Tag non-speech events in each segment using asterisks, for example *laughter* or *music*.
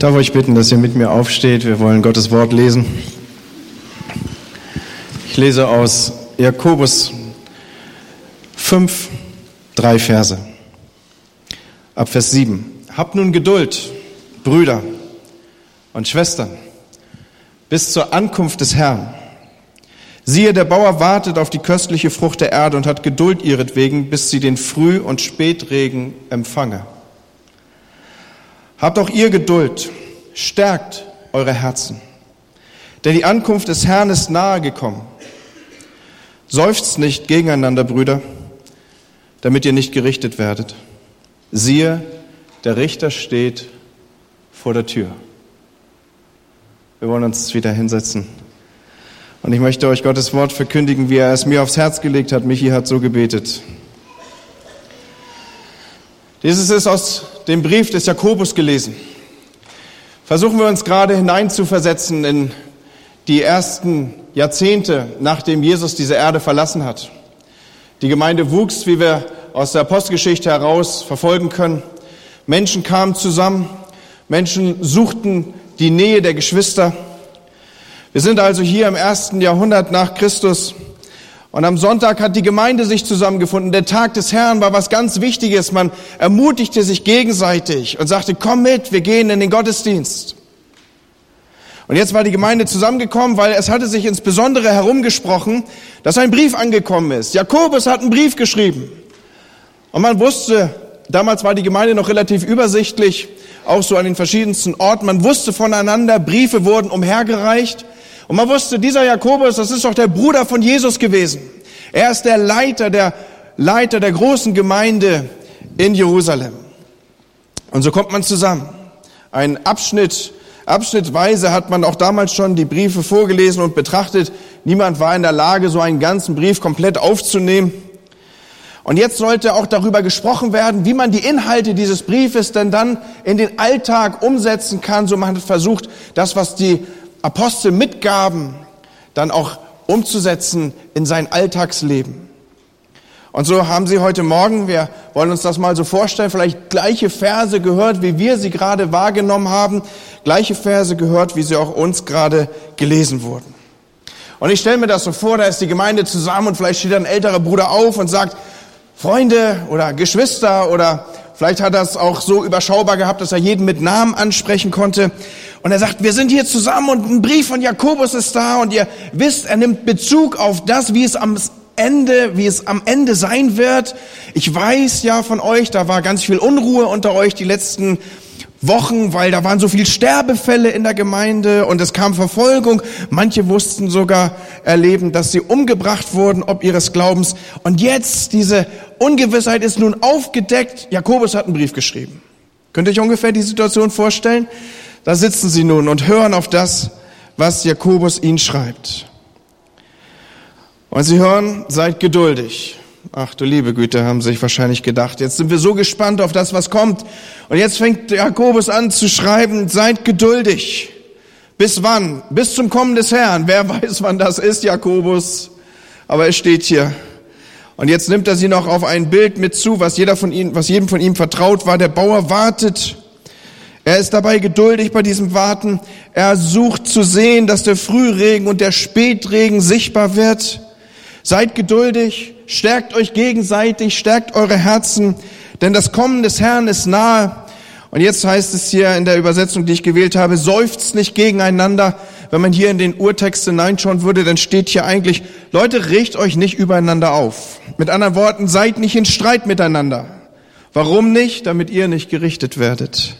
Ich darf euch bitten, dass ihr mit mir aufsteht. Wir wollen Gottes Wort lesen. Ich lese aus Jakobus 5, drei Verse. Ab Vers 7. Habt nun Geduld, Brüder und Schwestern, bis zur Ankunft des Herrn. Siehe, der Bauer wartet auf die köstliche Frucht der Erde und hat Geduld ihretwegen, bis sie den Früh- und Spätregen empfange. Habt auch ihr Geduld, stärkt eure Herzen, denn die Ankunft des Herrn ist nahe gekommen. Seufzt nicht gegeneinander, Brüder, damit ihr nicht gerichtet werdet. Siehe, der Richter steht vor der Tür. Wir wollen uns wieder hinsetzen. Und ich möchte euch Gottes Wort verkündigen, wie er es mir aufs Herz gelegt hat. Michi hat so gebetet. Dieses ist aus dem Brief des Jakobus gelesen. Versuchen wir uns gerade hineinzuversetzen in die ersten Jahrzehnte, nachdem Jesus diese Erde verlassen hat. Die Gemeinde wuchs, wie wir aus der Apostelgeschichte heraus verfolgen können. Menschen kamen zusammen, Menschen suchten die Nähe der Geschwister. Wir sind also hier im ersten Jahrhundert nach Christus und am Sonntag hat die Gemeinde sich zusammengefunden. Der Tag des Herrn war was ganz Wichtiges. Man ermutigte sich gegenseitig und sagte, komm mit, wir gehen in den Gottesdienst. Und jetzt war die Gemeinde zusammengekommen, weil es hatte sich insbesondere herumgesprochen, dass ein Brief angekommen ist. Jakobus hat einen Brief geschrieben. Und man wusste, damals war die Gemeinde noch relativ übersichtlich, auch so an den verschiedensten Orten. Man wusste voneinander, Briefe wurden umhergereicht. Und man wusste, dieser Jakobus, das ist doch der Bruder von Jesus gewesen. Er ist der Leiter, der Leiter der großen Gemeinde in Jerusalem. Und so kommt man zusammen. Ein Abschnitt, abschnittweise hat man auch damals schon die Briefe vorgelesen und betrachtet. Niemand war in der Lage, so einen ganzen Brief komplett aufzunehmen. Und jetzt sollte auch darüber gesprochen werden, wie man die Inhalte dieses Briefes denn dann in den Alltag umsetzen kann. So man hat versucht, das, was die Apostel mitgaben, dann auch umzusetzen in sein Alltagsleben. Und so haben Sie heute Morgen, wir wollen uns das mal so vorstellen, vielleicht gleiche Verse gehört, wie wir sie gerade wahrgenommen haben, gleiche Verse gehört, wie sie auch uns gerade gelesen wurden. Und ich stelle mir das so vor, da ist die Gemeinde zusammen und vielleicht steht ein älterer Bruder auf und sagt, Freunde oder Geschwister oder vielleicht hat er es auch so überschaubar gehabt, dass er jeden mit Namen ansprechen konnte. Und er sagt, wir sind hier zusammen und ein Brief von Jakobus ist da und ihr wisst, er nimmt Bezug auf das, wie es am Ende, wie es am Ende sein wird. Ich weiß ja von euch, da war ganz viel Unruhe unter euch die letzten Wochen, weil da waren so viel Sterbefälle in der Gemeinde und es kam Verfolgung. Manche wussten sogar erleben, dass sie umgebracht wurden, ob ihres Glaubens. Und jetzt, diese Ungewissheit ist nun aufgedeckt. Jakobus hat einen Brief geschrieben. Könnt ihr euch ungefähr die Situation vorstellen? Da sitzen sie nun und hören auf das, was Jakobus ihnen schreibt. Und sie hören, seid geduldig. Ach du liebe Güte, haben sich wahrscheinlich gedacht. Jetzt sind wir so gespannt auf das, was kommt. Und jetzt fängt Jakobus an zu schreiben, seid geduldig. Bis wann? Bis zum Kommen des Herrn. Wer *laughs* weiß, wann das ist, Jakobus. Aber es steht hier. Und jetzt nimmt er sie noch auf ein Bild mit zu, was jeder von ihnen, was jedem von ihm vertraut war. Der Bauer wartet er ist dabei geduldig bei diesem Warten. Er sucht zu sehen, dass der Frühregen und der Spätregen sichtbar wird. Seid geduldig, stärkt euch gegenseitig, stärkt eure Herzen, denn das Kommen des Herrn ist nahe. Und jetzt heißt es hier in der Übersetzung, die ich gewählt habe, seufzt nicht gegeneinander. Wenn man hier in den Urtext hineinschauen würde, dann steht hier eigentlich, Leute, regt euch nicht übereinander auf. Mit anderen Worten, seid nicht in Streit miteinander. Warum nicht? Damit ihr nicht gerichtet werdet.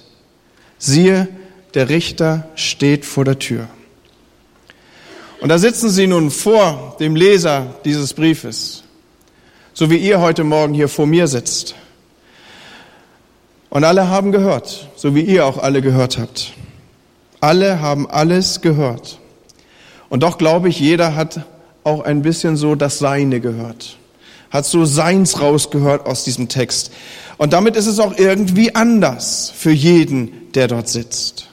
Siehe, der Richter steht vor der Tür. Und da sitzen sie nun vor dem Leser dieses Briefes, so wie ihr heute Morgen hier vor mir sitzt. Und alle haben gehört, so wie ihr auch alle gehört habt. Alle haben alles gehört. Und doch glaube ich, jeder hat auch ein bisschen so das Seine gehört, hat so Seins rausgehört aus diesem Text. Und damit ist es auch irgendwie anders für jeden, der dort sitzt.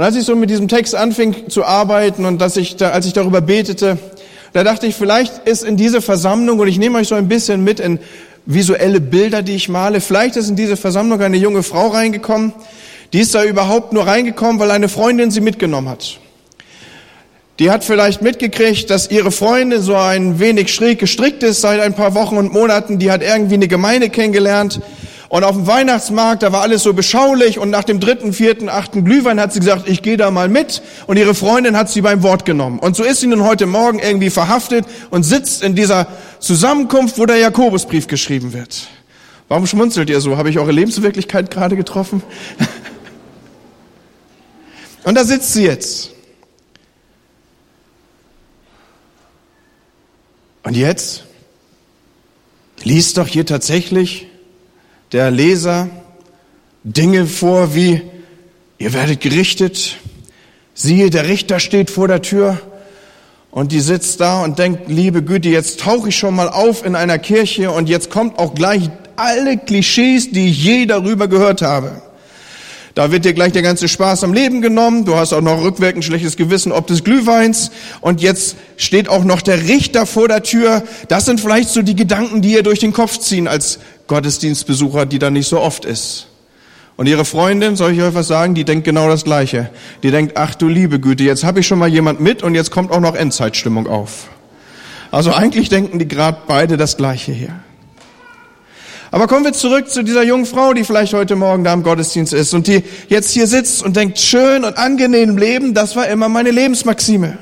Und als ich so mit diesem Text anfing zu arbeiten und dass ich da, als ich darüber betete, da dachte ich, vielleicht ist in diese Versammlung, und ich nehme euch so ein bisschen mit in visuelle Bilder, die ich male, vielleicht ist in diese Versammlung eine junge Frau reingekommen, Die ist da überhaupt nur reingekommen, weil eine Freundin sie mitgenommen hat. Die hat vielleicht mitgekriegt, dass ihre Freundin so ein wenig schräg gestrickt ist seit ein paar Wochen und Monaten. Die hat irgendwie eine Gemeinde kennengelernt. Und auf dem Weihnachtsmarkt, da war alles so beschaulich. Und nach dem dritten, vierten, achten Glühwein hat sie gesagt, ich gehe da mal mit. Und ihre Freundin hat sie beim Wort genommen. Und so ist sie nun heute Morgen irgendwie verhaftet und sitzt in dieser Zusammenkunft, wo der Jakobusbrief geschrieben wird. Warum schmunzelt ihr so? Habe ich eure Lebenswirklichkeit gerade getroffen? *laughs* Und da sitzt sie jetzt. Und jetzt liest doch hier tatsächlich der Leser Dinge vor wie, ihr werdet gerichtet, siehe, der Richter steht vor der Tür und die sitzt da und denkt, liebe Güte, jetzt tauche ich schon mal auf in einer Kirche und jetzt kommt auch gleich alle Klischees, die ich je darüber gehört habe. Da wird dir gleich der ganze Spaß am Leben genommen. Du hast auch noch rückwirkend schlechtes Gewissen ob des Glühweins. Und jetzt steht auch noch der Richter vor der Tür. Das sind vielleicht so die Gedanken, die ihr durch den Kopf ziehen als Gottesdienstbesucher, die da nicht so oft ist. Und ihre Freundin, soll ich euch was sagen, die denkt genau das Gleiche. Die denkt, ach du liebe Güte, jetzt habe ich schon mal jemand mit und jetzt kommt auch noch Endzeitstimmung auf. Also eigentlich denken die gerade beide das Gleiche hier. Aber kommen wir zurück zu dieser jungen Frau, die vielleicht heute Morgen da im Gottesdienst ist und die jetzt hier sitzt und denkt, schön und angenehm leben, das war immer meine Lebensmaxime.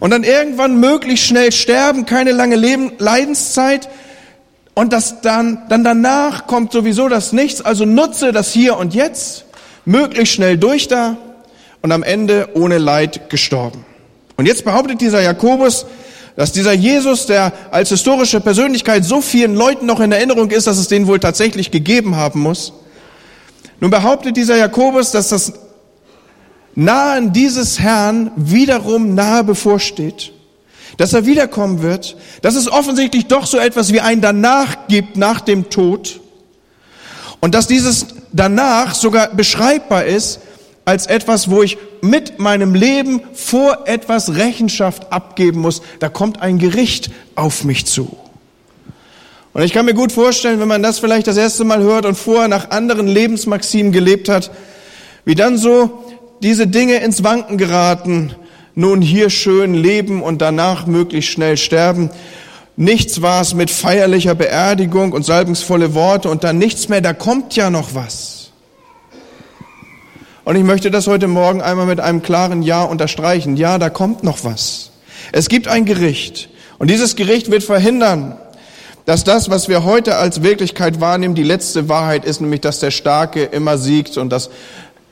Und dann irgendwann möglichst schnell sterben, keine lange Leben, Leidenszeit. Und das dann, dann danach kommt sowieso das Nichts. Also nutze das hier und jetzt, möglichst schnell durch da und am Ende ohne Leid gestorben. Und jetzt behauptet dieser Jakobus, dass dieser Jesus, der als historische Persönlichkeit so vielen Leuten noch in Erinnerung ist, dass es den wohl tatsächlich gegeben haben muss. Nun behauptet dieser Jakobus, dass das Nahen dieses Herrn wiederum nahe bevorsteht, dass er wiederkommen wird, dass es offensichtlich doch so etwas wie ein Danach gibt nach dem Tod und dass dieses Danach sogar beschreibbar ist als etwas, wo ich mit meinem Leben vor etwas Rechenschaft abgeben muss. Da kommt ein Gericht auf mich zu. Und ich kann mir gut vorstellen, wenn man das vielleicht das erste Mal hört und vorher nach anderen Lebensmaximen gelebt hat, wie dann so diese Dinge ins Wanken geraten, nun hier schön leben und danach möglichst schnell sterben. Nichts war es mit feierlicher Beerdigung und salbungsvolle Worte und dann nichts mehr, da kommt ja noch was. Und ich möchte das heute Morgen einmal mit einem klaren Ja unterstreichen. Ja, da kommt noch was. Es gibt ein Gericht. Und dieses Gericht wird verhindern, dass das, was wir heute als Wirklichkeit wahrnehmen, die letzte Wahrheit ist, nämlich dass der Starke immer siegt und dass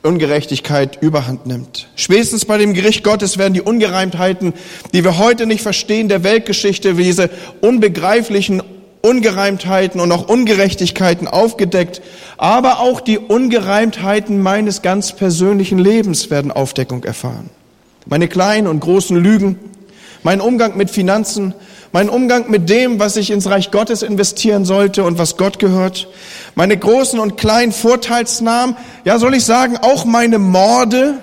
Ungerechtigkeit überhand nimmt. Spätestens bei dem Gericht Gottes werden die Ungereimtheiten, die wir heute nicht verstehen, der Weltgeschichte, wie diese unbegreiflichen Ungereimtheiten und auch Ungerechtigkeiten aufgedeckt, aber auch die Ungereimtheiten meines ganz persönlichen Lebens werden Aufdeckung erfahren. Meine kleinen und großen Lügen, mein Umgang mit Finanzen, mein Umgang mit dem, was ich ins Reich Gottes investieren sollte und was Gott gehört, meine großen und kleinen Vorteilsnahmen, ja soll ich sagen, auch meine Morde,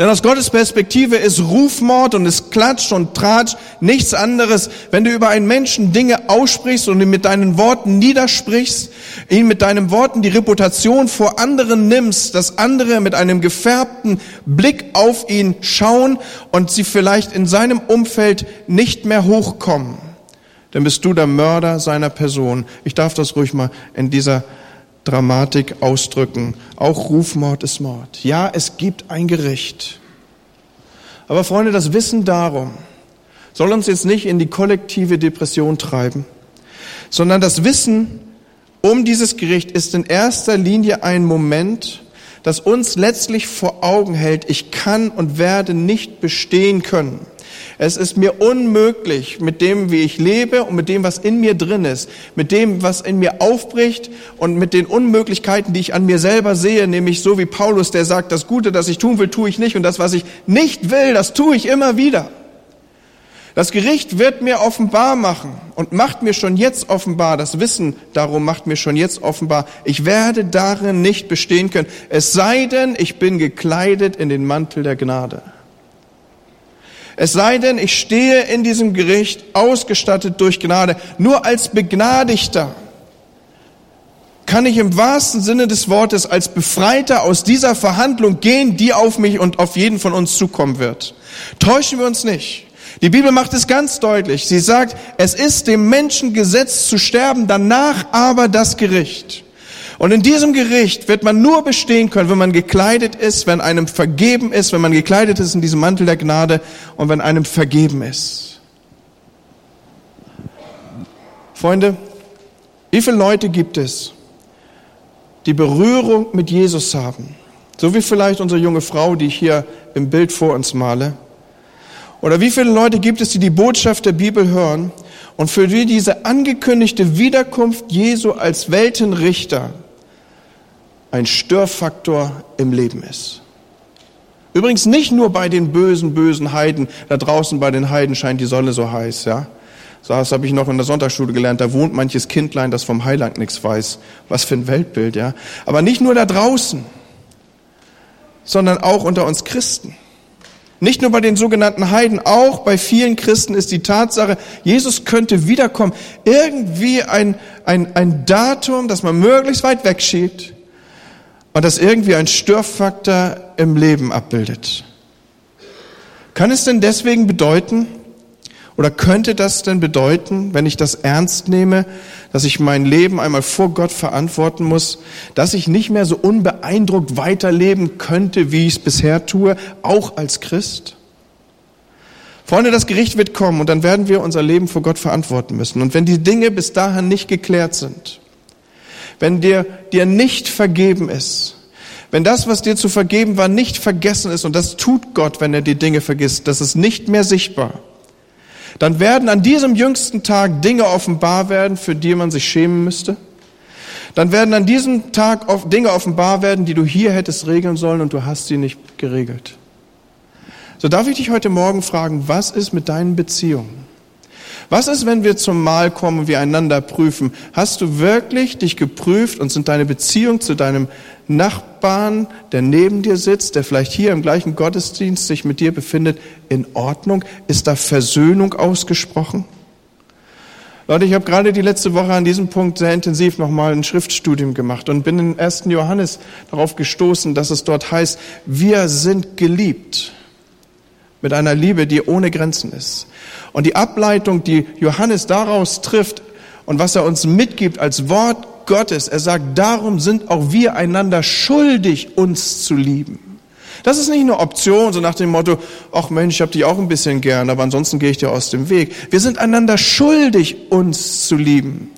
denn aus Gottes Perspektive ist Rufmord und ist Klatsch und Tratsch nichts anderes, wenn du über einen Menschen Dinge aussprichst und ihn mit deinen Worten niedersprichst, ihn mit deinen Worten die Reputation vor anderen nimmst, dass andere mit einem gefärbten Blick auf ihn schauen und sie vielleicht in seinem Umfeld nicht mehr hochkommen. Dann bist du der Mörder seiner Person. Ich darf das ruhig mal in dieser Dramatik ausdrücken. Auch Rufmord ist Mord. Ja, es gibt ein Gericht. Aber Freunde, das Wissen darum soll uns jetzt nicht in die kollektive Depression treiben, sondern das Wissen um dieses Gericht ist in erster Linie ein Moment, das uns letztlich vor Augen hält, ich kann und werde nicht bestehen können. Es ist mir unmöglich, mit dem, wie ich lebe und mit dem, was in mir drin ist, mit dem, was in mir aufbricht und mit den Unmöglichkeiten, die ich an mir selber sehe, nämlich so wie Paulus, der sagt, das Gute, das ich tun will, tue ich nicht und das, was ich nicht will, das tue ich immer wieder. Das Gericht wird mir offenbar machen und macht mir schon jetzt offenbar, das Wissen darum macht mir schon jetzt offenbar, ich werde darin nicht bestehen können, es sei denn, ich bin gekleidet in den Mantel der Gnade. Es sei denn, ich stehe in diesem Gericht ausgestattet durch Gnade. Nur als Begnadigter kann ich im wahrsten Sinne des Wortes als Befreiter aus dieser Verhandlung gehen, die auf mich und auf jeden von uns zukommen wird. Täuschen wir uns nicht. Die Bibel macht es ganz deutlich. Sie sagt, es ist dem Menschen gesetzt zu sterben, danach aber das Gericht. Und in diesem Gericht wird man nur bestehen können, wenn man gekleidet ist, wenn einem vergeben ist, wenn man gekleidet ist in diesem Mantel der Gnade und wenn einem vergeben ist. Freunde, wie viele Leute gibt es, die Berührung mit Jesus haben? So wie vielleicht unsere junge Frau, die ich hier im Bild vor uns male. Oder wie viele Leute gibt es, die die Botschaft der Bibel hören und für die diese angekündigte Wiederkunft Jesu als Weltenrichter ein Störfaktor im Leben ist. Übrigens nicht nur bei den bösen, bösen Heiden. Da draußen bei den Heiden scheint die Sonne so heiß, ja. Das habe ich noch in der Sonntagsschule gelernt. Da wohnt manches Kindlein, das vom Heiland nichts weiß. Was für ein Weltbild, ja. Aber nicht nur da draußen, sondern auch unter uns Christen. Nicht nur bei den sogenannten Heiden, auch bei vielen Christen ist die Tatsache, Jesus könnte wiederkommen, irgendwie ein, ein, ein Datum, das man möglichst weit wegschiebt, und das irgendwie ein Störfaktor im Leben abbildet. Kann es denn deswegen bedeuten, oder könnte das denn bedeuten, wenn ich das ernst nehme, dass ich mein Leben einmal vor Gott verantworten muss, dass ich nicht mehr so unbeeindruckt weiterleben könnte, wie ich es bisher tue, auch als Christ? Freunde, das Gericht wird kommen und dann werden wir unser Leben vor Gott verantworten müssen. Und wenn die Dinge bis dahin nicht geklärt sind, wenn dir, dir nicht vergeben ist, wenn das, was dir zu vergeben war, nicht vergessen ist, und das tut Gott, wenn er die Dinge vergisst, das ist nicht mehr sichtbar, dann werden an diesem jüngsten Tag Dinge offenbar werden, für die man sich schämen müsste. Dann werden an diesem Tag Dinge offenbar werden, die du hier hättest regeln sollen und du hast sie nicht geregelt. So darf ich dich heute Morgen fragen, was ist mit deinen Beziehungen? Was ist, wenn wir zum Mahl kommen und wir einander prüfen? Hast du wirklich dich geprüft und sind deine Beziehungen zu deinem Nachbarn, der neben dir sitzt, der vielleicht hier im gleichen Gottesdienst sich mit dir befindet, in Ordnung? Ist da Versöhnung ausgesprochen? Leute, ich habe gerade die letzte Woche an diesem Punkt sehr intensiv nochmal ein Schriftstudium gemacht und bin in 1. Johannes darauf gestoßen, dass es dort heißt, wir sind geliebt mit einer Liebe, die ohne Grenzen ist. Und die Ableitung, die Johannes daraus trifft und was er uns mitgibt als Wort Gottes, er sagt, darum sind auch wir einander schuldig, uns zu lieben. Das ist nicht eine Option, so nach dem Motto, ach Mensch, ich habe dich auch ein bisschen gern, aber ansonsten gehe ich dir aus dem Weg. Wir sind einander schuldig, uns zu lieben.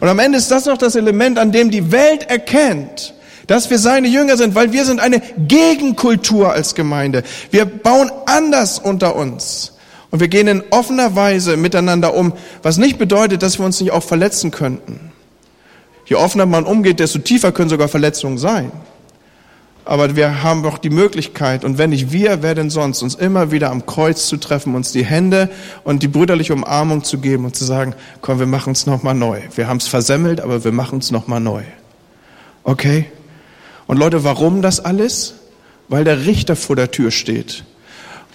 Und am Ende ist das noch das Element, an dem die Welt erkennt, dass wir seine Jünger sind, weil wir sind eine Gegenkultur als Gemeinde. Wir bauen anders unter uns. Und wir gehen in offener Weise miteinander um, was nicht bedeutet, dass wir uns nicht auch verletzen könnten. Je offener man umgeht, desto tiefer können sogar Verletzungen sein. Aber wir haben doch die Möglichkeit, und wenn nicht wir, wer denn sonst, uns immer wieder am Kreuz zu treffen, uns die Hände und die brüderliche Umarmung zu geben und zu sagen, komm, wir machen es nochmal neu. Wir haben es versemmelt, aber wir machen es nochmal neu. Okay? Und Leute, warum das alles? Weil der Richter vor der Tür steht.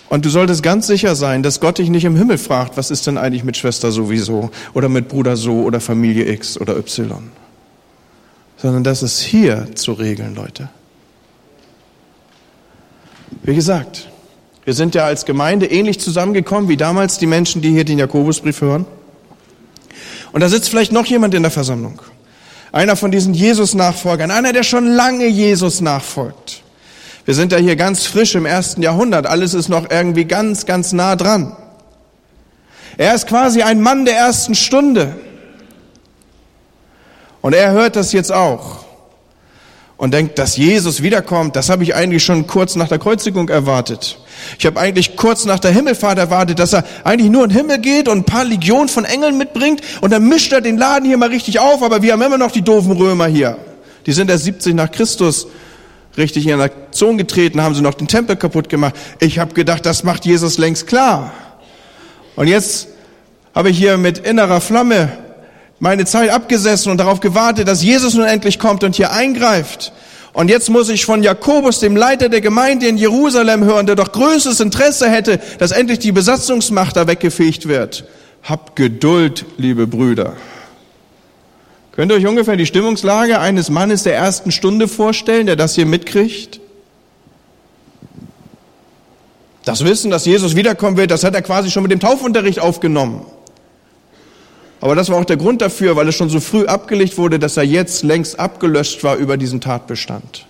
Und du solltest ganz sicher sein, dass Gott dich nicht im Himmel fragt, was ist denn eigentlich mit Schwester sowieso oder mit Bruder so oder Familie X oder Y. Sondern das ist hier zu regeln, Leute. Wie gesagt, wir sind ja als Gemeinde ähnlich zusammengekommen wie damals die Menschen, die hier den Jakobusbrief hören. Und da sitzt vielleicht noch jemand in der Versammlung. Einer von diesen Jesus-Nachfolgern, einer, der schon lange Jesus nachfolgt. Wir sind ja hier ganz frisch im ersten Jahrhundert. Alles ist noch irgendwie ganz, ganz nah dran. Er ist quasi ein Mann der ersten Stunde. Und er hört das jetzt auch und denkt, dass Jesus wiederkommt, das habe ich eigentlich schon kurz nach der Kreuzigung erwartet. Ich habe eigentlich kurz nach der Himmelfahrt erwartet, dass er eigentlich nur in den Himmel geht und ein paar Legionen von Engeln mitbringt und dann mischt er den Laden hier mal richtig auf, aber wir haben immer noch die doofen Römer hier. Die sind erst 70 nach Christus richtig in Aktion getreten, haben sie noch den Tempel kaputt gemacht. Ich habe gedacht, das macht Jesus längst klar. Und jetzt habe ich hier mit innerer Flamme meine Zeit abgesessen und darauf gewartet, dass Jesus nun endlich kommt und hier eingreift. Und jetzt muss ich von Jakobus, dem Leiter der Gemeinde in Jerusalem, hören, der doch größtes Interesse hätte, dass endlich die Besatzungsmacht da weggefegt wird. Habt Geduld, liebe Brüder. Könnt ihr euch ungefähr die Stimmungslage eines Mannes der ersten Stunde vorstellen, der das hier mitkriegt? Das Wissen, dass Jesus wiederkommen wird, das hat er quasi schon mit dem Taufunterricht aufgenommen. Aber das war auch der Grund dafür, weil es schon so früh abgelegt wurde, dass er jetzt längst abgelöscht war über diesen Tatbestand,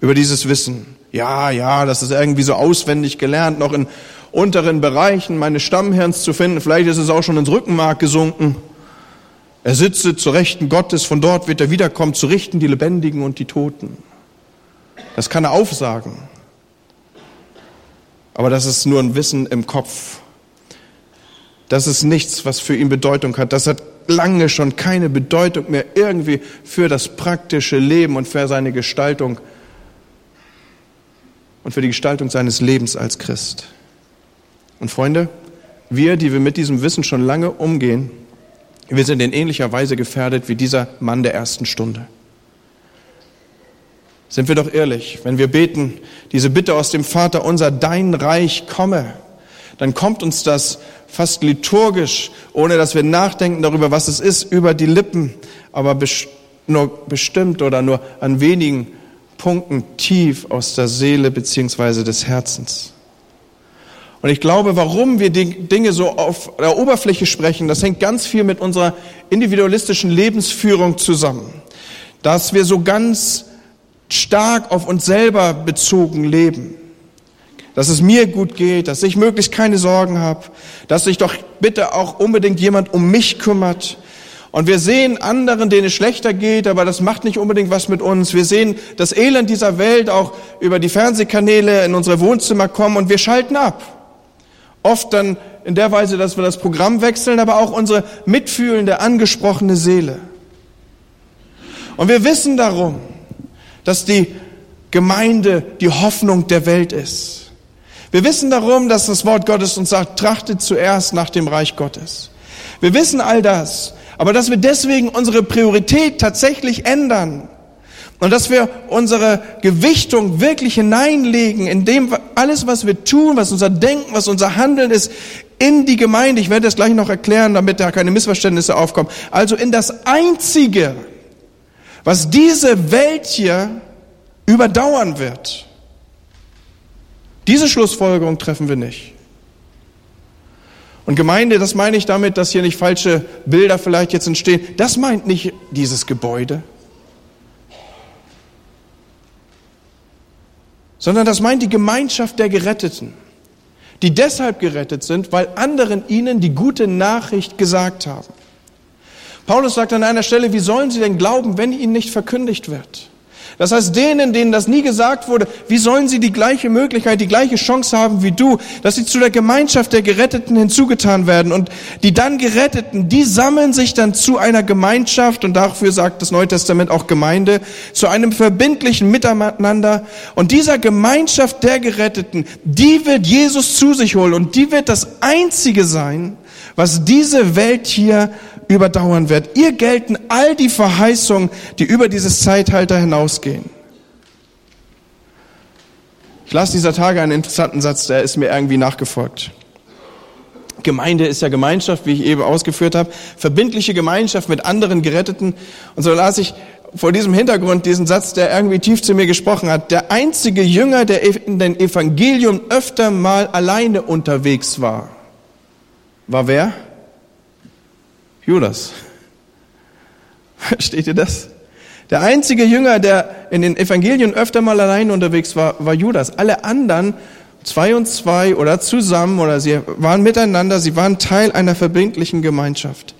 über dieses Wissen. Ja, ja, das ist irgendwie so auswendig gelernt, noch in unteren Bereichen meines Stammhirns zu finden. Vielleicht ist es auch schon ins Rückenmark gesunken. Er sitze zur Rechten Gottes, von dort wird er wiederkommen, zu richten die Lebendigen und die Toten. Das kann er aufsagen. Aber das ist nur ein Wissen im Kopf. Das ist nichts, was für ihn Bedeutung hat. Das hat lange schon keine Bedeutung mehr irgendwie für das praktische Leben und für seine Gestaltung und für die Gestaltung seines Lebens als Christ. Und Freunde, wir, die wir mit diesem Wissen schon lange umgehen, wir sind in ähnlicher Weise gefährdet wie dieser Mann der ersten Stunde. Sind wir doch ehrlich, wenn wir beten, diese Bitte aus dem Vater unser, dein Reich komme, dann kommt uns das fast liturgisch, ohne dass wir nachdenken darüber, was es ist, über die Lippen, aber nur bestimmt oder nur an wenigen Punkten tief aus der Seele beziehungsweise des Herzens. Und ich glaube, warum wir die Dinge so auf der Oberfläche sprechen, das hängt ganz viel mit unserer individualistischen Lebensführung zusammen. Dass wir so ganz stark auf uns selber bezogen leben. Dass es mir gut geht, dass ich möglichst keine Sorgen habe, dass sich doch bitte auch unbedingt jemand um mich kümmert. Und wir sehen anderen, denen es schlechter geht, aber das macht nicht unbedingt was mit uns. Wir sehen das Elend dieser Welt auch über die Fernsehkanäle in unsere Wohnzimmer kommen und wir schalten ab. Oft dann in der Weise, dass wir das Programm wechseln, aber auch unsere mitfühlende, angesprochene Seele. Und wir wissen darum, dass die Gemeinde die Hoffnung der Welt ist. Wir wissen darum, dass das Wort Gottes uns sagt, trachtet zuerst nach dem Reich Gottes. Wir wissen all das, aber dass wir deswegen unsere Priorität tatsächlich ändern und dass wir unsere Gewichtung wirklich hineinlegen, in dem alles, was wir tun, was unser Denken, was unser Handeln ist, in die Gemeinde. Ich werde das gleich noch erklären, damit da keine Missverständnisse aufkommen. Also in das Einzige, was diese Welt hier überdauern wird. Diese Schlussfolgerung treffen wir nicht. Und Gemeinde, das meine ich damit, dass hier nicht falsche Bilder vielleicht jetzt entstehen. Das meint nicht dieses Gebäude, sondern das meint die Gemeinschaft der Geretteten, die deshalb gerettet sind, weil anderen ihnen die gute Nachricht gesagt haben. Paulus sagt an einer Stelle, wie sollen sie denn glauben, wenn ihnen nicht verkündigt wird? Das heißt, denen, denen das nie gesagt wurde, wie sollen sie die gleiche Möglichkeit, die gleiche Chance haben wie du, dass sie zu der Gemeinschaft der Geretteten hinzugetan werden. Und die dann Geretteten, die sammeln sich dann zu einer Gemeinschaft, und dafür sagt das Neue Testament auch Gemeinde, zu einem verbindlichen Miteinander. Und dieser Gemeinschaft der Geretteten, die wird Jesus zu sich holen und die wird das Einzige sein, was diese Welt hier überdauern wird. Ihr gelten all die Verheißungen, die über dieses Zeitalter hinausgehen. Ich las dieser Tage einen interessanten Satz, der ist mir irgendwie nachgefolgt. Gemeinde ist ja Gemeinschaft, wie ich eben ausgeführt habe, verbindliche Gemeinschaft mit anderen Geretteten. Und so las ich vor diesem Hintergrund diesen Satz, der irgendwie tief zu mir gesprochen hat. Der einzige Jünger, der in den Evangelium öfter mal alleine unterwegs war, war wer? Judas. *laughs* Versteht ihr das? Der einzige Jünger, der in den Evangelien öfter mal allein unterwegs war, war Judas. Alle anderen, zwei und zwei oder zusammen oder sie waren miteinander, sie waren Teil einer verbindlichen Gemeinschaft.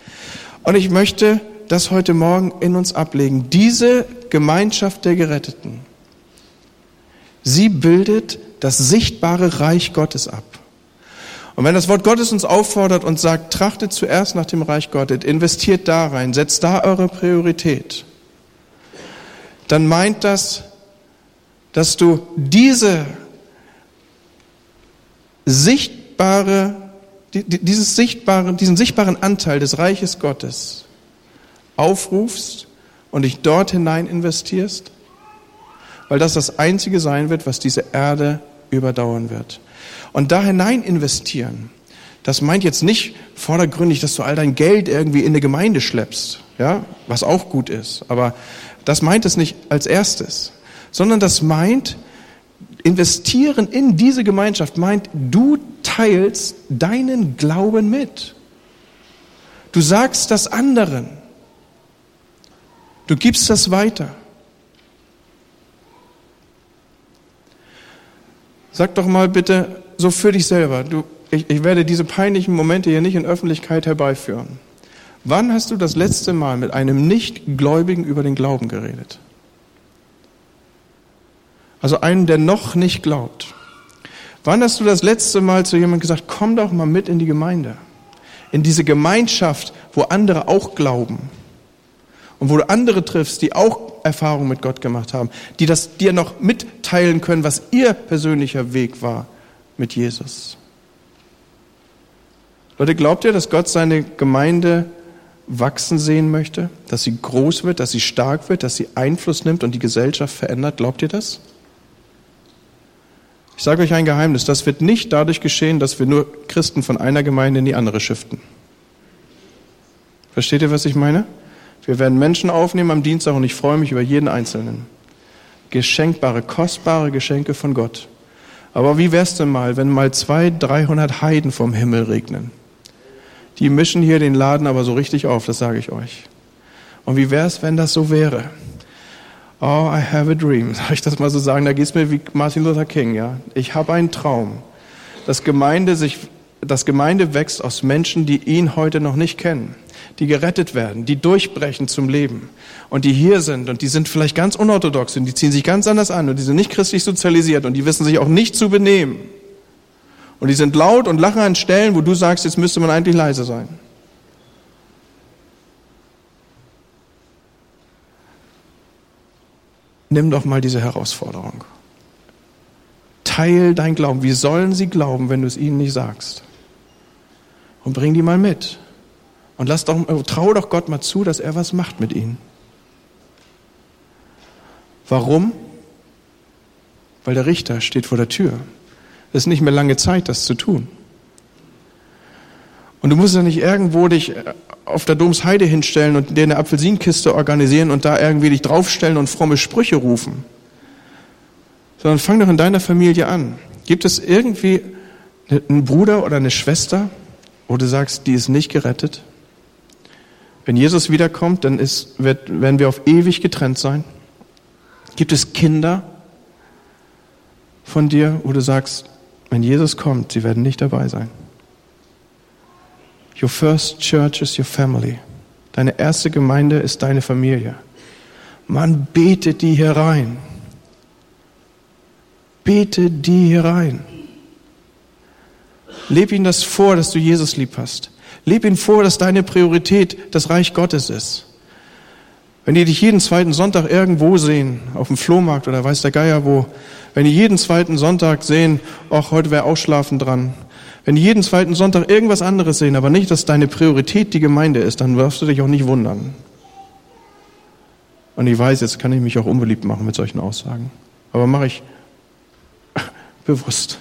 Und ich möchte das heute Morgen in uns ablegen. Diese Gemeinschaft der Geretteten, sie bildet das sichtbare Reich Gottes ab. Und wenn das Wort Gottes uns auffordert und sagt, trachtet zuerst nach dem Reich Gottes, investiert da rein, setzt da eure Priorität, dann meint das, dass du diese sichtbare, dieses sichtbare, diesen sichtbaren Anteil des Reiches Gottes aufrufst und dich dort hinein investierst, weil das das Einzige sein wird, was diese Erde überdauern wird. Und da hinein investieren, Das meint jetzt nicht vordergründig, dass du all dein Geld irgendwie in eine Gemeinde schleppst, ja, was auch gut ist. Aber das meint es nicht als erstes, sondern das meint, investieren in diese Gemeinschaft meint, du teilst deinen Glauben mit. Du sagst das anderen. Du gibst das weiter. Sag doch mal bitte so für dich selber, du, ich, ich werde diese peinlichen Momente hier nicht in Öffentlichkeit herbeiführen. Wann hast du das letzte Mal mit einem Nichtgläubigen über den Glauben geredet? Also einem, der noch nicht glaubt. Wann hast du das letzte Mal zu jemandem gesagt, komm doch mal mit in die Gemeinde? In diese Gemeinschaft, wo andere auch glauben. Und wo du andere triffst, die auch Erfahrungen mit Gott gemacht haben, die das dir noch mitteilen können, was ihr persönlicher Weg war mit Jesus. Leute, glaubt ihr, dass Gott seine Gemeinde wachsen sehen möchte, dass sie groß wird, dass sie stark wird, dass sie Einfluss nimmt und die Gesellschaft verändert? Glaubt ihr das? Ich sage euch ein Geheimnis, das wird nicht dadurch geschehen, dass wir nur Christen von einer Gemeinde in die andere shiften. Versteht ihr, was ich meine? Wir werden Menschen aufnehmen am Dienstag und ich freue mich über jeden Einzelnen. Geschenkbare, kostbare Geschenke von Gott. Aber wie wär's denn mal, wenn mal zwei, dreihundert Heiden vom Himmel regnen? Die mischen hier den Laden aber so richtig auf, das sage ich euch. Und wie wäre es, wenn das so wäre? Oh, I have a dream. *laughs* Soll ich das mal so sagen? Da geht es mir wie Martin Luther King, ja. Ich habe einen Traum, dass Gemeinde sich, dass Gemeinde wächst aus Menschen, die ihn heute noch nicht kennen, die gerettet werden, die durchbrechen zum Leben und die hier sind und die sind vielleicht ganz unorthodox und die ziehen sich ganz anders an und die sind nicht christlich sozialisiert und die wissen sich auch nicht zu benehmen. Und die sind laut und lachen an Stellen, wo du sagst, jetzt müsste man eigentlich leise sein. Nimm doch mal diese Herausforderung. Teil dein Glauben. Wie sollen sie glauben, wenn du es ihnen nicht sagst? Und bring die mal mit. Und lass doch, trau doch Gott mal zu, dass er was macht mit ihnen. Warum? Weil der Richter steht vor der Tür. Es ist nicht mehr lange Zeit, das zu tun. Und du musst ja nicht irgendwo dich äh, auf der Domsheide hinstellen und dir eine Apfelsinkiste organisieren und da irgendwie dich draufstellen und fromme Sprüche rufen. Sondern fang doch in deiner Familie an. Gibt es irgendwie einen Bruder oder eine Schwester, wo du sagst, die ist nicht gerettet? Wenn Jesus wiederkommt, dann ist, wird, werden wir auf ewig getrennt sein. Gibt es Kinder von dir, wo du sagst, wenn Jesus kommt, sie werden nicht dabei sein. Your first church is your family. Deine erste Gemeinde ist deine Familie. Man bete die hier rein. Bete die hier rein. Leb ihnen das vor, dass du Jesus lieb hast. Leb ihnen vor, dass deine Priorität das Reich Gottes ist. Wenn die dich jeden zweiten Sonntag irgendwo sehen, auf dem Flohmarkt oder weiß der Geier wo, wenn die jeden zweiten Sonntag sehen, ach, heute wäre Ausschlafen dran. Wenn die jeden zweiten Sonntag irgendwas anderes sehen, aber nicht, dass deine Priorität die Gemeinde ist, dann wirst du dich auch nicht wundern. Und ich weiß, jetzt kann ich mich auch unbeliebt machen mit solchen Aussagen. Aber mache ich *laughs* bewusst.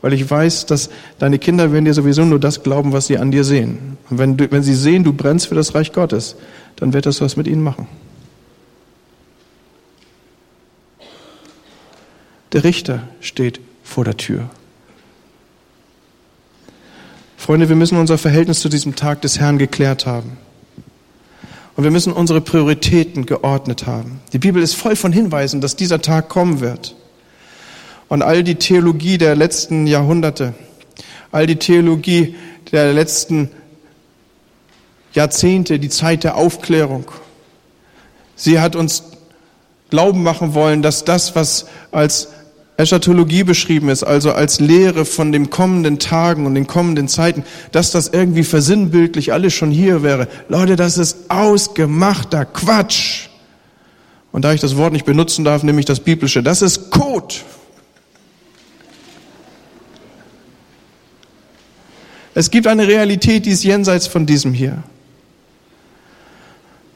Weil ich weiß, dass deine Kinder werden dir sowieso nur das glauben, was sie an dir sehen. Und wenn, du, wenn sie sehen, du brennst für das Reich Gottes, dann wird das was mit ihnen machen. Der Richter steht vor der Tür. Freunde, wir müssen unser Verhältnis zu diesem Tag des Herrn geklärt haben. Und wir müssen unsere Prioritäten geordnet haben. Die Bibel ist voll von Hinweisen, dass dieser Tag kommen wird. Und all die Theologie der letzten Jahrhunderte, all die Theologie der letzten Jahrzehnte, die Zeit der Aufklärung. Sie hat uns glauben machen wollen, dass das, was als Eschatologie beschrieben ist, also als Lehre von den kommenden Tagen und den kommenden Zeiten, dass das irgendwie versinnbildlich alles schon hier wäre. Leute, das ist ausgemachter Quatsch. Und da ich das Wort nicht benutzen darf, nehme ich das biblische. Das ist Code. Es gibt eine Realität, die ist jenseits von diesem hier.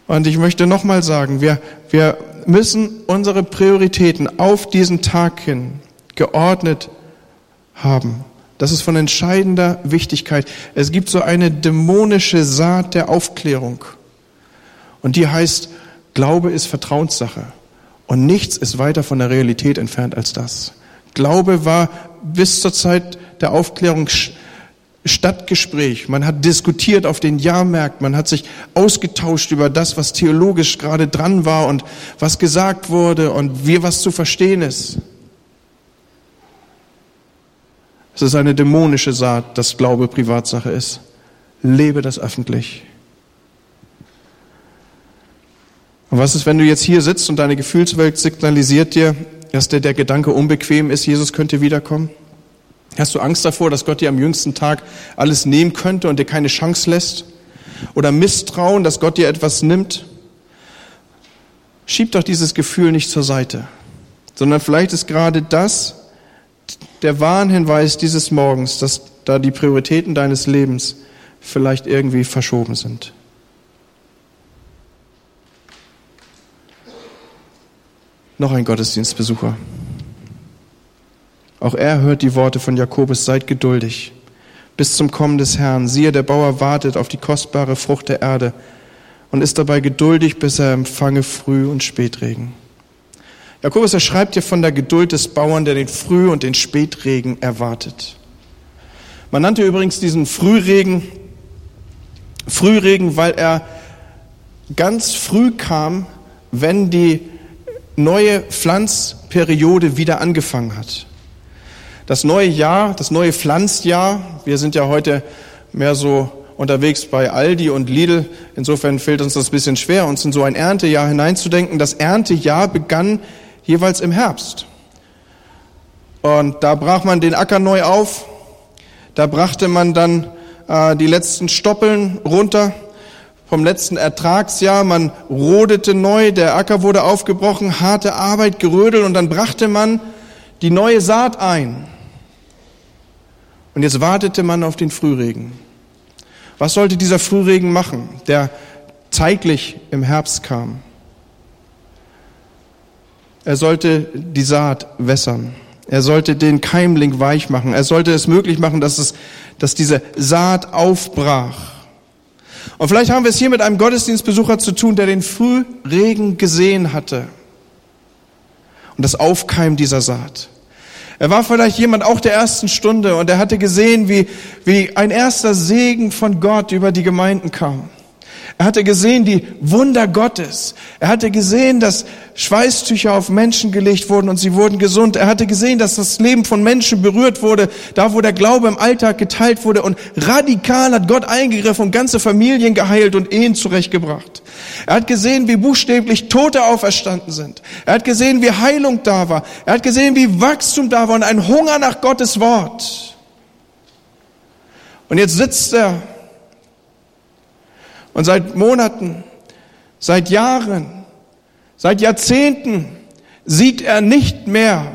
Und ich möchte nochmal sagen, wir, wir müssen unsere Prioritäten auf diesen Tag hin geordnet haben, Das ist von entscheidender Wichtigkeit. Es gibt so eine dämonische Saat der Aufklärung. Und die heißt, Glaube ist Vertrauenssache. Und nichts ist weiter von der Realität entfernt als das. Glaube war bis zur Zeit der Aufklärung Stadtgespräch. Man hat diskutiert auf den Jahrmärkten. Man hat sich ausgetauscht über das, was theologisch gerade dran war und was gesagt wurde und wie was zu verstehen ist. Es ist eine dämonische Saat, dass Glaube Privatsache ist. Lebe das öffentlich. Und was ist, wenn du jetzt hier sitzt und deine Gefühlswelt signalisiert dir, dass dir der Gedanke unbequem ist, Jesus könnte wiederkommen? Hast du Angst davor, dass Gott dir am jüngsten Tag alles nehmen könnte und dir keine Chance lässt? Oder Misstrauen, dass Gott dir etwas nimmt? Schieb doch dieses Gefühl nicht zur Seite, sondern vielleicht ist gerade das der Warnhinweis dieses Morgens, dass da die Prioritäten deines Lebens vielleicht irgendwie verschoben sind. Noch ein Gottesdienstbesucher. Auch er hört die Worte von Jakobus, seid geduldig bis zum Kommen des Herrn. Siehe, der Bauer wartet auf die kostbare Frucht der Erde und ist dabei geduldig, bis er empfange Früh- und Spätregen. Jakobus, er schreibt hier von der Geduld des Bauern, der den Früh- und den Spätregen erwartet. Man nannte übrigens diesen Frühregen Frühregen, weil er ganz früh kam, wenn die neue Pflanzperiode wieder angefangen hat. Das neue Jahr, das neue Pflanzjahr, wir sind ja heute mehr so unterwegs bei Aldi und Lidl. Insofern fällt uns das ein bisschen schwer, uns in so ein Erntejahr hineinzudenken. Das Erntejahr begann jeweils im Herbst. Und da brach man den Acker neu auf. Da brachte man dann äh, die letzten Stoppeln runter vom letzten Ertragsjahr. Man rodete neu, der Acker wurde aufgebrochen, harte Arbeit, Gerödel und dann brachte man die neue Saat ein. Und jetzt wartete man auf den Frühregen. Was sollte dieser Frühregen machen, der zeitlich im Herbst kam? Er sollte die Saat wässern. Er sollte den Keimling weich machen. Er sollte es möglich machen, dass, es, dass diese Saat aufbrach. Und vielleicht haben wir es hier mit einem Gottesdienstbesucher zu tun, der den Frühregen gesehen hatte. Und das Aufkeimen dieser Saat. Er war vielleicht jemand auch der ersten Stunde und er hatte gesehen, wie, wie ein erster Segen von Gott über die Gemeinden kam. Er hatte gesehen die Wunder Gottes. Er hatte gesehen, dass Schweißtücher auf Menschen gelegt wurden und sie wurden gesund. Er hatte gesehen, dass das Leben von Menschen berührt wurde, da wo der Glaube im Alltag geteilt wurde und radikal hat Gott eingegriffen und ganze Familien geheilt und Ehen zurechtgebracht. Er hat gesehen, wie buchstäblich Tote auferstanden sind. Er hat gesehen, wie Heilung da war. Er hat gesehen, wie Wachstum da war und ein Hunger nach Gottes Wort. Und jetzt sitzt er und seit Monaten, seit Jahren, seit Jahrzehnten sieht er nicht mehr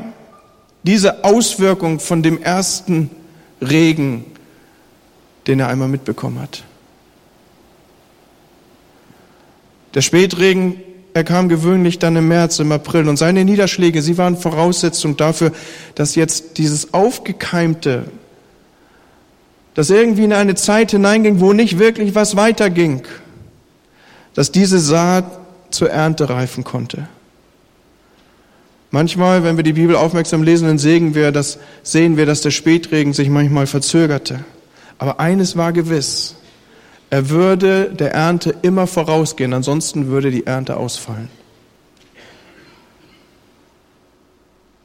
diese Auswirkung von dem ersten Regen, den er einmal mitbekommen hat. Der Spätregen, er kam gewöhnlich dann im März, im April und seine Niederschläge, sie waren Voraussetzung dafür, dass jetzt dieses aufgekeimte, das irgendwie in eine Zeit hineinging, wo nicht wirklich was weiterging, dass diese Saat zur Ernte reifen konnte. Manchmal, wenn wir die Bibel aufmerksam lesen, dann sehen wir, dass, sehen wir, dass der Spätregen sich manchmal verzögerte. Aber eines war gewiss. Er würde der Ernte immer vorausgehen, ansonsten würde die Ernte ausfallen.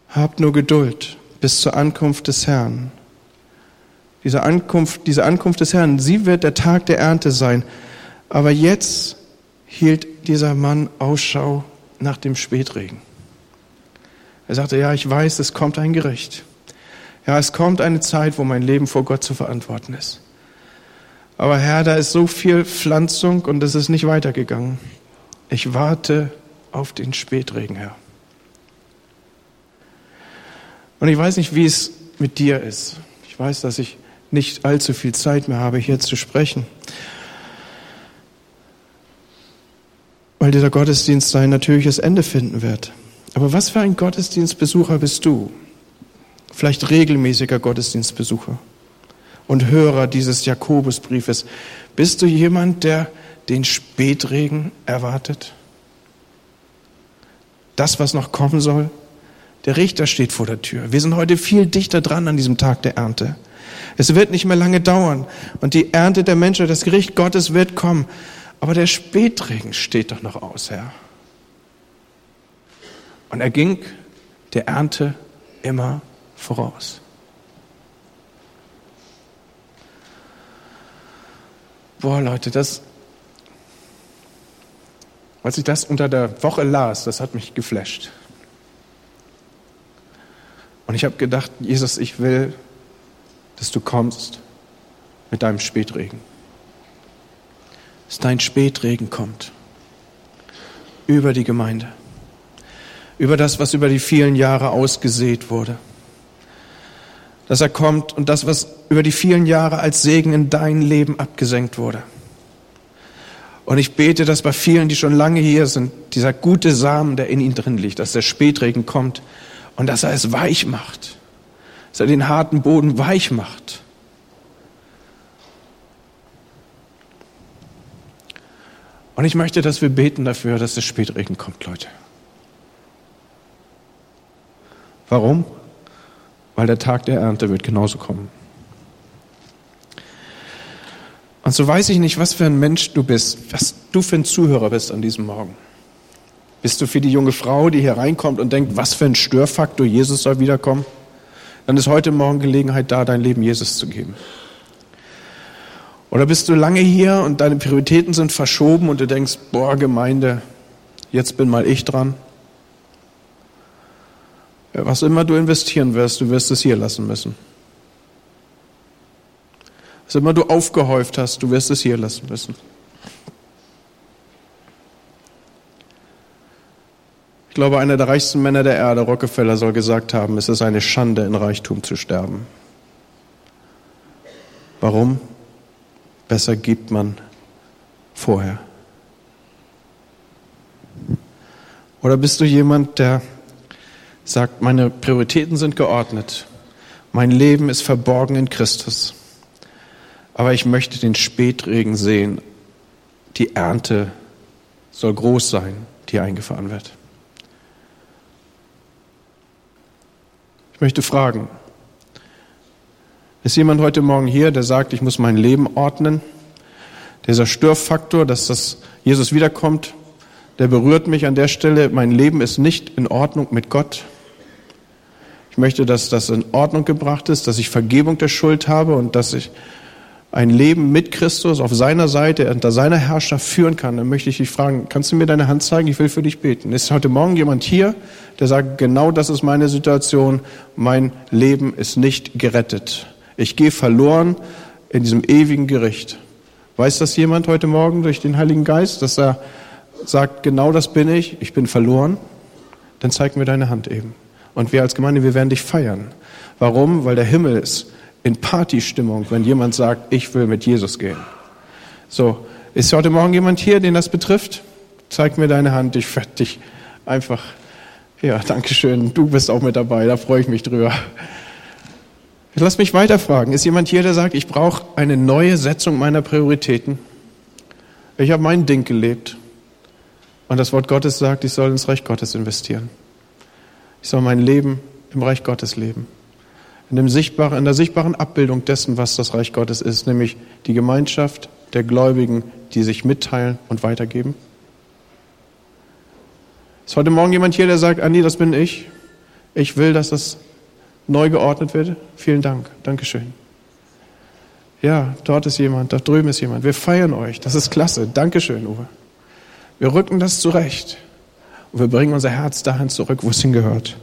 Habt nur Geduld bis zur Ankunft des Herrn. Diese Ankunft, diese Ankunft des Herrn, sie wird der Tag der Ernte sein. Aber jetzt hielt dieser Mann Ausschau nach dem Spätregen. Er sagte, ja, ich weiß, es kommt ein Gericht. Ja, es kommt eine Zeit, wo mein Leben vor Gott zu verantworten ist. Aber Herr, da ist so viel Pflanzung und es ist nicht weitergegangen. Ich warte auf den Spätregen, Herr. Und ich weiß nicht, wie es mit dir ist. Ich weiß, dass ich nicht allzu viel Zeit mehr habe, hier zu sprechen. Weil dieser Gottesdienst sein natürliches Ende finden wird. Aber was für ein Gottesdienstbesucher bist du? Vielleicht regelmäßiger Gottesdienstbesucher. und Hörer dieses Jakobusbriefes, bist du jemand, der den Spätregen erwartet? Das, was noch kommen soll? Der Richter steht vor der Tür. Wir sind heute viel dichter dran an diesem Tag der Ernte. Es wird nicht mehr lange dauern und die Ernte der Menschen, das Gericht Gottes wird kommen. Aber der Spätregen steht doch noch aus, Herr. Und er ging der Ernte immer voraus. Boah, Leute, das, als ich das unter der Woche las, das hat mich geflasht. Und ich habe gedacht, Jesus, ich will, dass du kommst mit deinem Spätregen. Dass dein Spätregen kommt über die Gemeinde, über das, was über die vielen Jahre ausgesät wurde. Dass er kommt und das, was über die vielen Jahre als Segen in dein Leben abgesenkt wurde. Und ich bete, dass bei vielen, die schon lange hier sind, dieser gute Samen, der in ihnen drin liegt, dass der Spätregen kommt und dass er es weich macht, dass er den harten Boden weich macht. Und ich möchte, dass wir beten dafür, dass der Spätregen kommt, Leute. Warum? Weil der Tag der Ernte wird genauso kommen. Und so weiß ich nicht, was für ein Mensch du bist, was du für ein Zuhörer bist an diesem Morgen. Bist du für die junge Frau, die hier reinkommt und denkt, was für ein Störfaktor, Jesus soll wiederkommen? Dann ist heute Morgen Gelegenheit da, dein Leben Jesus zu geben. Oder bist du lange hier und deine Prioritäten sind verschoben und du denkst, boah, Gemeinde, jetzt bin mal ich dran. Was immer du investieren wirst, du wirst es hier lassen müssen. Was immer du aufgehäuft hast, du wirst es hier lassen müssen. Ich glaube, einer der reichsten Männer der Erde, Rockefeller, soll gesagt haben, es ist eine Schande, in Reichtum zu sterben. Warum? Besser gibt man vorher. Oder bist du jemand, der sagt, meine Prioritäten sind geordnet, mein Leben ist verborgen in Christus, aber ich möchte den Spätregen sehen, die Ernte soll groß sein, die eingefahren wird. Möchte fragen, ist jemand heute Morgen hier, der sagt, ich muss mein Leben ordnen? Dieser Störfaktor, dass das Jesus wiederkommt, der berührt mich an der Stelle. Mein Leben ist nicht in Ordnung mit Gott. Ich möchte, dass das in Ordnung gebracht ist, dass ich Vergebung der Schuld habe und dass ich ein Leben mit Christus auf seiner Seite, unter seiner Herrschaft führen kann, dann möchte ich dich fragen, kannst du mir deine Hand zeigen? Ich will für dich beten. Ist heute Morgen jemand hier, der sagt, genau das ist meine Situation, mein Leben ist nicht gerettet. Ich gehe verloren in diesem ewigen Gericht. Weiß das jemand heute Morgen durch den Heiligen Geist, dass er sagt, genau das bin ich, ich bin verloren? Dann zeig mir deine Hand eben. Und wir als Gemeinde, wir werden dich feiern. Warum? Weil der Himmel ist in Partystimmung, wenn jemand sagt, ich will mit Jesus gehen. So, ist heute Morgen jemand hier, den das betrifft? Zeig mir deine Hand, ich werde dich einfach, ja, danke schön, du bist auch mit dabei, da freue ich mich drüber. Lass mich weiterfragen. Ist jemand hier, der sagt, ich brauche eine neue Setzung meiner Prioritäten? Ich habe mein Ding gelebt. Und das Wort Gottes sagt, ich soll ins Reich Gottes investieren. Ich soll mein Leben im Reich Gottes leben. In, dem sichtbaren, in der sichtbaren Abbildung dessen, was das Reich Gottes ist, nämlich die Gemeinschaft der Gläubigen, die sich mitteilen und weitergeben. Ist heute Morgen jemand hier, der sagt, Andi, das bin ich. Ich will, dass das neu geordnet wird. Vielen Dank. Dankeschön. Ja, dort ist jemand, da drüben ist jemand. Wir feiern euch. Das ist klasse. Dankeschön, Uwe. Wir rücken das zurecht. Und wir bringen unser Herz dahin zurück, wo es hingehört.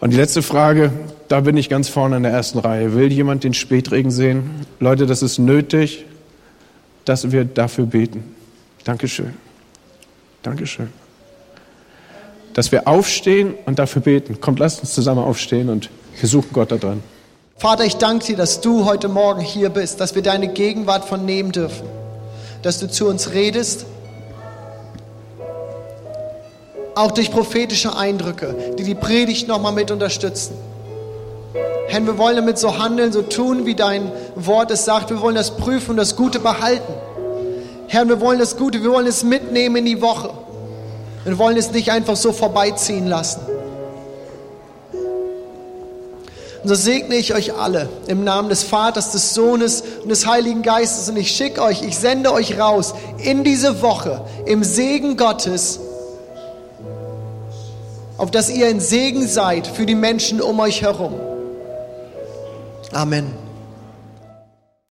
Und die letzte Frage, da bin ich ganz vorne in der ersten Reihe. Will jemand den Spätregen sehen? Leute, das ist nötig, dass wir dafür beten. Dankeschön. Dankeschön dass wir aufstehen und dafür beten. Kommt, lasst uns zusammen aufstehen und wir suchen Gott da dran. Vater, ich danke dir, dass du heute Morgen hier bist, dass wir deine Gegenwart vernehmen dürfen, dass du zu uns redest, auch durch prophetische Eindrücke, die die Predigt nochmal mit unterstützen. Herr, wir wollen damit so handeln, so tun, wie dein Wort es sagt. Wir wollen das prüfen und das Gute behalten. Herr, wir wollen das Gute, wir wollen es mitnehmen in die Woche. Wir wollen es nicht einfach so vorbeiziehen lassen. Und so segne ich euch alle im Namen des Vaters, des Sohnes und des Heiligen Geistes. Und ich schicke euch, ich sende euch raus in diese Woche im Segen Gottes, auf dass ihr ein Segen seid für die Menschen um euch herum. Amen.